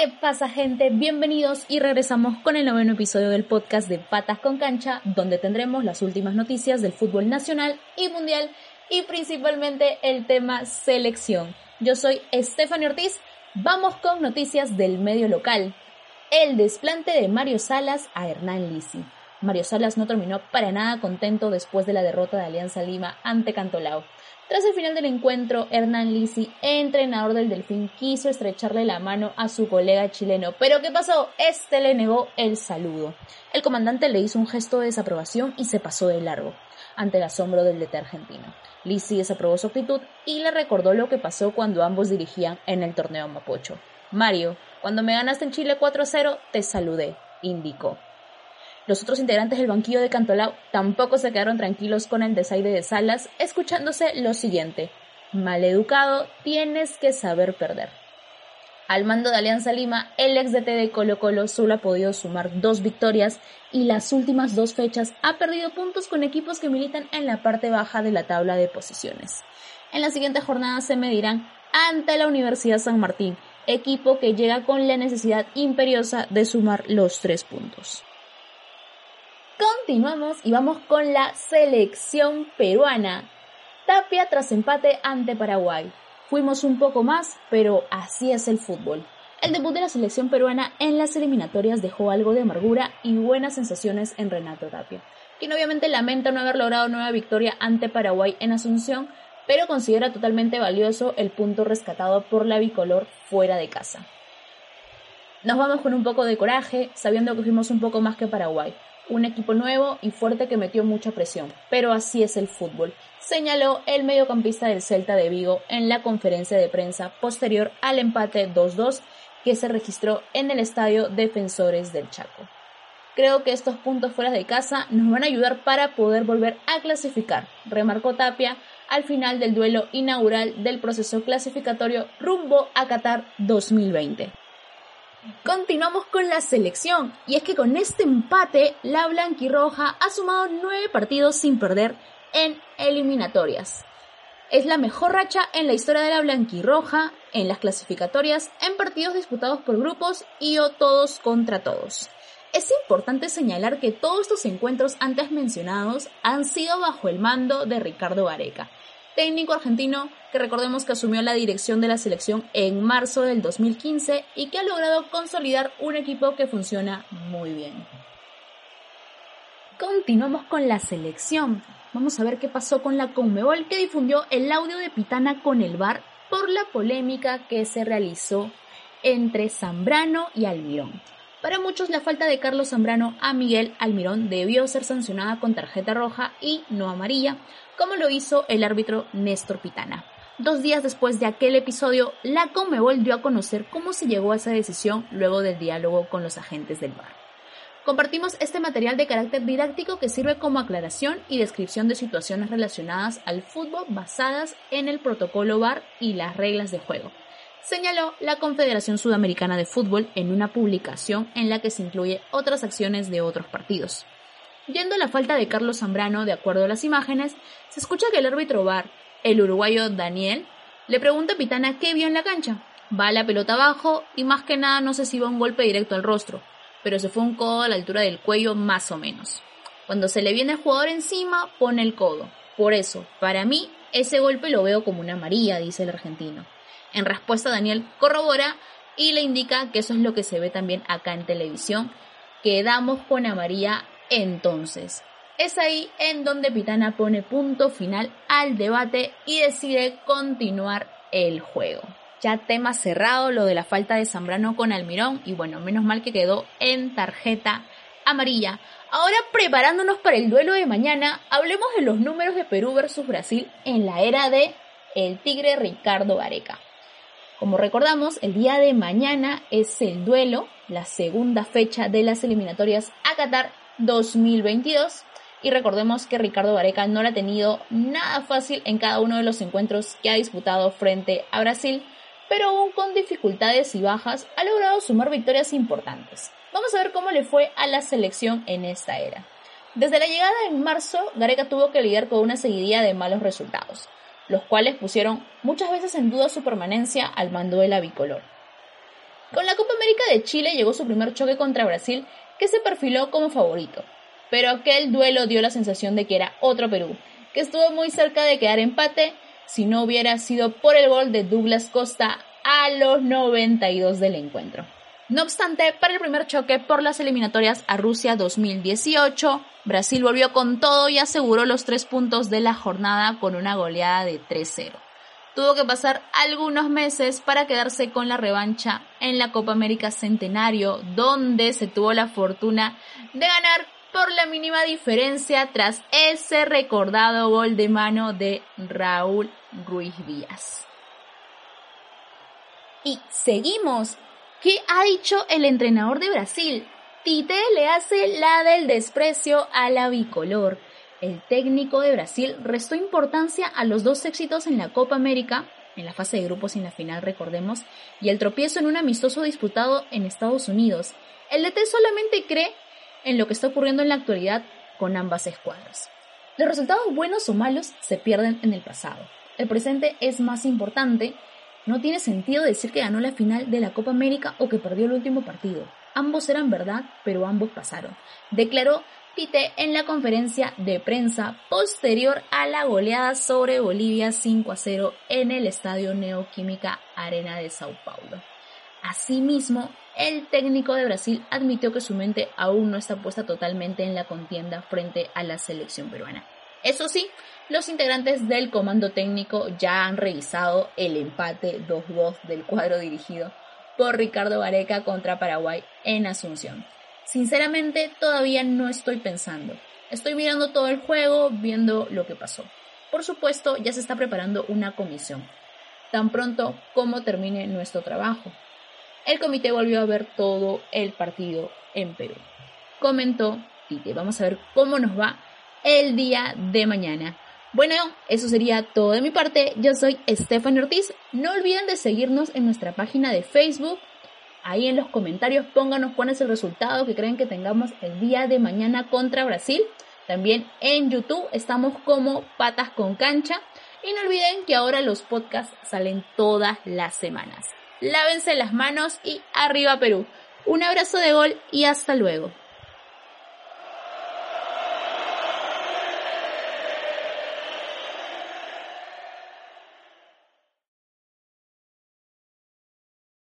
¿Qué pasa gente? Bienvenidos y regresamos con el noveno episodio del podcast de Patas con Cancha, donde tendremos las últimas noticias del fútbol nacional y mundial y principalmente el tema selección. Yo soy Stephanie Ortiz, vamos con noticias del medio local. El desplante de Mario Salas a Hernán Lisi. Mario Salas no terminó para nada contento después de la derrota de Alianza Lima ante Cantolao. Tras el final del encuentro, Hernán Lisi, entrenador del Delfín, quiso estrecharle la mano a su colega chileno. Pero ¿qué pasó? Este le negó el saludo. El comandante le hizo un gesto de desaprobación y se pasó de largo, ante el asombro del DT argentino. Lisi desaprobó su actitud y le recordó lo que pasó cuando ambos dirigían en el torneo Mapocho. Mario, cuando me ganaste en Chile 4-0, te saludé, indicó. Los otros integrantes del banquillo de Cantolao tampoco se quedaron tranquilos con el desaire de Salas, escuchándose lo siguiente: Maleducado, tienes que saber perder. Al mando de Alianza Lima, el ex DT de Colo Colo solo ha podido sumar dos victorias y las últimas dos fechas ha perdido puntos con equipos que militan en la parte baja de la tabla de posiciones. En la siguiente jornada se medirán ante la Universidad San Martín, equipo que llega con la necesidad imperiosa de sumar los tres puntos. Continuamos y vamos con la selección peruana. Tapia tras empate ante Paraguay. Fuimos un poco más, pero así es el fútbol. El debut de la selección peruana en las eliminatorias dejó algo de amargura y buenas sensaciones en Renato Tapia, quien obviamente lamenta no haber logrado nueva victoria ante Paraguay en Asunción, pero considera totalmente valioso el punto rescatado por la bicolor fuera de casa. Nos vamos con un poco de coraje, sabiendo que fuimos un poco más que Paraguay un equipo nuevo y fuerte que metió mucha presión, pero así es el fútbol, señaló el mediocampista del Celta de Vigo en la conferencia de prensa posterior al empate 2-2 que se registró en el estadio Defensores del Chaco. Creo que estos puntos fuera de casa nos van a ayudar para poder volver a clasificar, remarcó Tapia al final del duelo inaugural del proceso clasificatorio rumbo a Qatar 2020. Continuamos con la selección, y es que con este empate, la blanquirroja ha sumado nueve partidos sin perder en eliminatorias. Es la mejor racha en la historia de la blanquirroja en las clasificatorias en partidos disputados por grupos y o todos contra todos. Es importante señalar que todos estos encuentros antes mencionados han sido bajo el mando de Ricardo Vareca técnico argentino que recordemos que asumió la dirección de la selección en marzo del 2015 y que ha logrado consolidar un equipo que funciona muy bien. Continuamos con la selección. Vamos a ver qué pasó con la Conmebol que difundió el audio de Pitana con el VAR por la polémica que se realizó entre Zambrano y Almirón. Para muchos la falta de Carlos Zambrano a Miguel Almirón debió ser sancionada con tarjeta roja y no amarilla, como lo hizo el árbitro Néstor Pitana. Dos días después de aquel episodio, la Conmebol dio a conocer cómo se llegó a esa decisión luego del diálogo con los agentes del VAR. Compartimos este material de carácter didáctico que sirve como aclaración y descripción de situaciones relacionadas al fútbol basadas en el protocolo VAR y las reglas de juego señaló la Confederación Sudamericana de Fútbol en una publicación en la que se incluye otras acciones de otros partidos. Yendo a la falta de Carlos Zambrano, de acuerdo a las imágenes, se escucha que el árbitro VAR, el uruguayo Daniel, le pregunta a Pitana qué vio en la cancha. Va la pelota abajo y más que nada no sé si va un golpe directo al rostro, pero se fue un codo a la altura del cuello más o menos. Cuando se le viene el jugador encima, pone el codo. Por eso, para mí, ese golpe lo veo como una amarilla, dice el argentino. En respuesta, Daniel corrobora y le indica que eso es lo que se ve también acá en televisión. Quedamos con María entonces. Es ahí en donde Pitana pone punto final al debate y decide continuar el juego. Ya tema cerrado lo de la falta de Zambrano con Almirón y bueno, menos mal que quedó en tarjeta amarilla. Ahora preparándonos para el duelo de mañana, hablemos de los números de Perú versus Brasil en la era de el Tigre Ricardo Vareca. Como recordamos, el día de mañana es el duelo, la segunda fecha de las eliminatorias a Qatar 2022. Y recordemos que Ricardo Vareca no la ha tenido nada fácil en cada uno de los encuentros que ha disputado frente a Brasil, pero aún con dificultades y bajas ha logrado sumar victorias importantes. Vamos a ver cómo le fue a la selección en esta era. Desde la llegada en marzo, Gareca tuvo que lidiar con una seguidilla de malos resultados los cuales pusieron muchas veces en duda su permanencia al mando de la bicolor. Con la Copa América de Chile llegó su primer choque contra Brasil, que se perfiló como favorito. Pero aquel duelo dio la sensación de que era otro Perú, que estuvo muy cerca de quedar empate si no hubiera sido por el gol de Douglas Costa a los 92 del encuentro. No obstante, para el primer choque por las eliminatorias a Rusia 2018, Brasil volvió con todo y aseguró los tres puntos de la jornada con una goleada de 3-0. Tuvo que pasar algunos meses para quedarse con la revancha en la Copa América Centenario, donde se tuvo la fortuna de ganar por la mínima diferencia tras ese recordado gol de mano de Raúl Ruiz Díaz. Y seguimos ¿Qué ha dicho el entrenador de Brasil? Tite le hace la del desprecio a la bicolor. El técnico de Brasil restó importancia a los dos éxitos en la Copa América, en la fase de grupos y en la final, recordemos, y el tropiezo en un amistoso disputado en Estados Unidos. El DT solamente cree en lo que está ocurriendo en la actualidad con ambas escuadras. Los resultados buenos o malos se pierden en el pasado. El presente es más importante no tiene sentido decir que ganó la final de la Copa América o que perdió el último partido. Ambos eran verdad, pero ambos pasaron. Declaró Tite en la conferencia de prensa posterior a la goleada sobre Bolivia 5 a 0 en el Estadio Neoquímica Arena de Sao Paulo. Asimismo, el técnico de Brasil admitió que su mente aún no está puesta totalmente en la contienda frente a la selección peruana. Eso sí, los integrantes del comando técnico ya han revisado el empate 2-2 del cuadro dirigido por Ricardo Vareca contra Paraguay en Asunción. Sinceramente, todavía no estoy pensando. Estoy mirando todo el juego, viendo lo que pasó. Por supuesto, ya se está preparando una comisión, tan pronto como termine nuestro trabajo. El comité volvió a ver todo el partido en Perú. Comentó Tite, vamos a ver cómo nos va el día de mañana. Bueno, eso sería todo de mi parte. Yo soy Stephanie Ortiz. No olviden de seguirnos en nuestra página de Facebook. Ahí en los comentarios pónganos cuál es el resultado que creen que tengamos el día de mañana contra Brasil. También en YouTube estamos como Patas con Cancha. Y no olviden que ahora los podcasts salen todas las semanas. Lávense las manos y arriba Perú. Un abrazo de gol y hasta luego.